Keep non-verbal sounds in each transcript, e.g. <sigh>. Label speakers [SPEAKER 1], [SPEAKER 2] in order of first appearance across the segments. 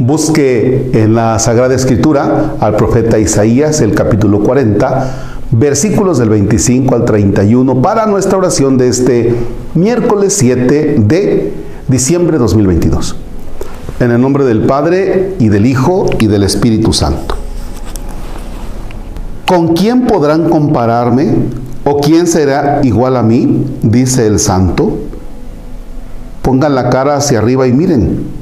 [SPEAKER 1] Busque en la Sagrada Escritura al profeta Isaías, el capítulo 40, versículos del 25 al 31, para nuestra oración de este miércoles 7 de diciembre de 2022. En el nombre del Padre y del Hijo y del Espíritu Santo. ¿Con quién podrán compararme? ¿O quién será igual a mí? Dice el santo. Pongan la cara hacia arriba y miren.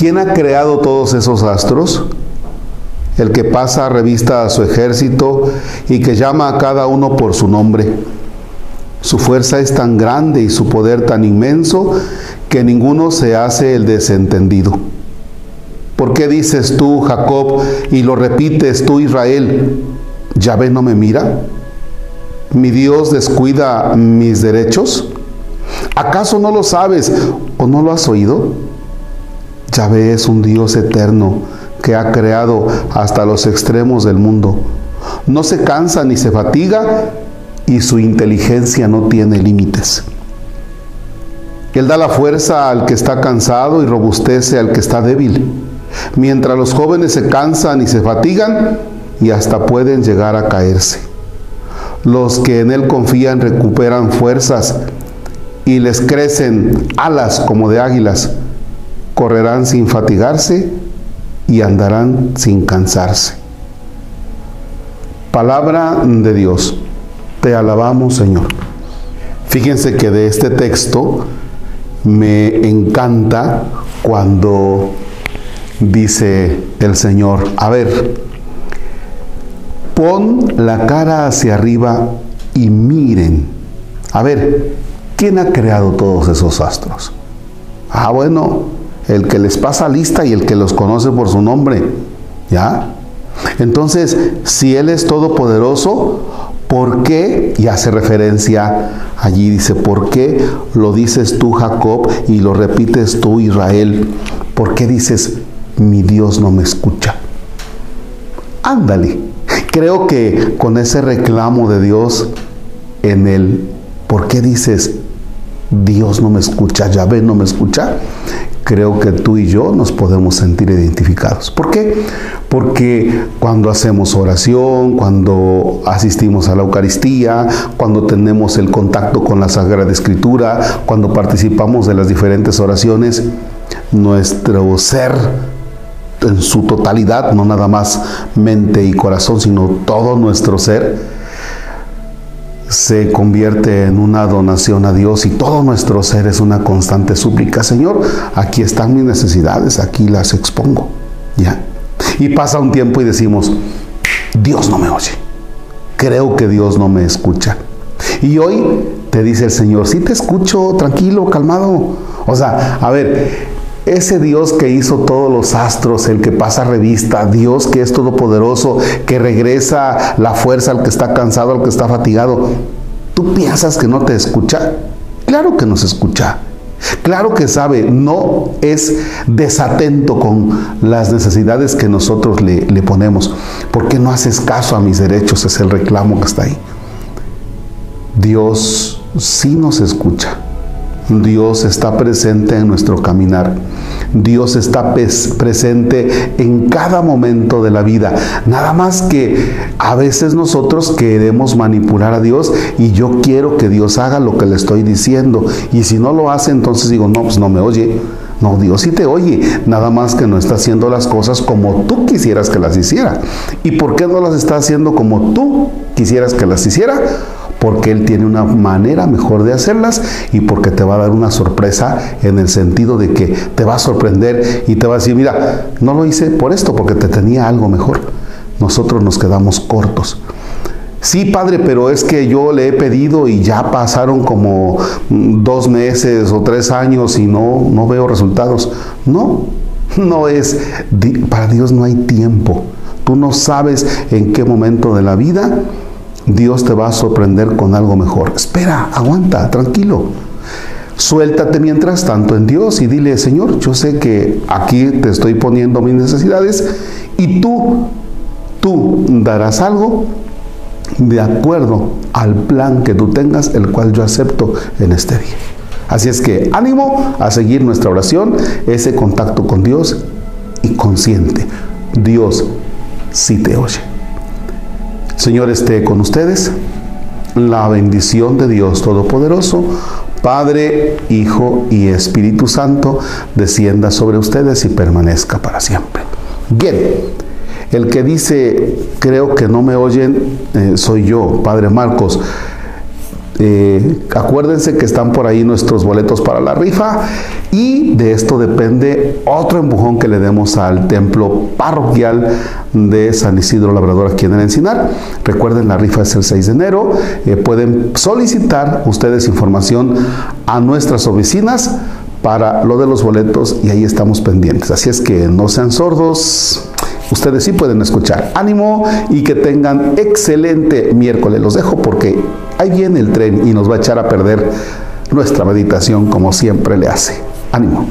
[SPEAKER 1] ¿Quién ha creado todos esos astros? El que pasa revista a su ejército y que llama a cada uno por su nombre. Su fuerza es tan grande y su poder tan inmenso que ninguno se hace el desentendido. ¿Por qué dices tú, Jacob, y lo repites tú, Israel? ¿Yahvé no me mira? ¿Mi Dios descuida mis derechos? ¿Acaso no lo sabes o no lo has oído? Yahvé es un Dios eterno que ha creado hasta los extremos del mundo. No se cansa ni se fatiga y su inteligencia no tiene límites. Él da la fuerza al que está cansado y robustece al que está débil. Mientras los jóvenes se cansan y se fatigan y hasta pueden llegar a caerse. Los que en Él confían recuperan fuerzas y les crecen alas como de águilas. Correrán sin fatigarse y andarán sin cansarse. Palabra de Dios. Te alabamos, Señor. Fíjense que de este texto me encanta cuando dice el Señor, a ver, pon la cara hacia arriba y miren. A ver, ¿quién ha creado todos esos astros? Ah, bueno, el que les pasa lista y el que los conoce por su nombre. ¿Ya? Entonces, si Él es todopoderoso, ¿por qué? Y hace referencia allí, dice, ¿por qué lo dices tú, Jacob, y lo repites tú, Israel? ¿Por qué dices, mi Dios no me escucha? Ándale. Creo que con ese reclamo de Dios en él, ¿por qué dices, Dios no me escucha, Yahvé no me escucha? Creo que tú y yo nos podemos sentir identificados. ¿Por qué? Porque cuando hacemos oración, cuando asistimos a la Eucaristía, cuando tenemos el contacto con la Sagrada Escritura, cuando participamos de las diferentes oraciones, nuestro ser en su totalidad, no nada más mente y corazón, sino todo nuestro ser, se convierte en una donación a Dios y todo nuestro ser es una constante súplica. Señor, aquí están mis necesidades, aquí las expongo. ¿Ya? Y pasa un tiempo y decimos, Dios no me oye. Creo que Dios no me escucha. Y hoy te dice el Señor, sí te escucho, tranquilo, calmado. O sea, a ver, ese Dios que hizo todos los astros, el que pasa revista, Dios que es todopoderoso, que regresa la fuerza al que está cansado, al que está fatigado, ¿tú piensas que no te escucha? Claro que nos escucha. Claro que sabe, no es desatento con las necesidades que nosotros le, le ponemos. ¿Por qué no haces caso a mis derechos? Es el reclamo que está ahí. Dios sí nos escucha. Dios está presente en nuestro caminar. Dios está presente en cada momento de la vida. Nada más que a veces nosotros queremos manipular a Dios y yo quiero que Dios haga lo que le estoy diciendo. Y si no lo hace, entonces digo, no, pues no me oye. No, Dios sí te oye, nada más que no está haciendo las cosas como tú quisieras que las hiciera. ¿Y por qué no las está haciendo como tú quisieras que las hiciera? Porque Él tiene una manera mejor de hacerlas y porque te va a dar una sorpresa en el sentido de que te va a sorprender y te va a decir, mira, no lo hice por esto, porque te tenía algo mejor. Nosotros nos quedamos cortos. Sí, padre, pero es que yo le he pedido y ya pasaron como dos meses o tres años y no, no veo resultados. No, <laughs> no es, para Dios no hay tiempo. Tú no sabes en qué momento de la vida Dios te va a sorprender con algo mejor. Espera, aguanta, tranquilo. Suéltate mientras tanto en Dios y dile, Señor, yo sé que aquí te estoy poniendo mis necesidades y tú, tú darás algo de acuerdo al plan que tú tengas, el cual yo acepto en este día. Así es que ánimo a seguir nuestra oración, ese contacto con Dios y consciente. Dios sí te oye. Señor esté con ustedes. La bendición de Dios Todopoderoso, Padre, Hijo y Espíritu Santo, descienda sobre ustedes y permanezca para siempre. Bien, el que dice, creo que no me oyen, eh, soy yo, Padre Marcos. Eh, acuérdense que están por ahí nuestros boletos para la rifa y de esto depende otro empujón que le demos al templo parroquial de San Isidro Labrador aquí en el Encinar. Recuerden, la rifa es el 6 de enero. Eh, pueden solicitar ustedes información a nuestras oficinas para lo de los boletos y ahí estamos pendientes. Así es que no sean sordos. Ustedes sí pueden escuchar. Ánimo y que tengan excelente miércoles. Los dejo porque ahí viene el tren y nos va a echar a perder nuestra meditación como siempre le hace. Ánimo.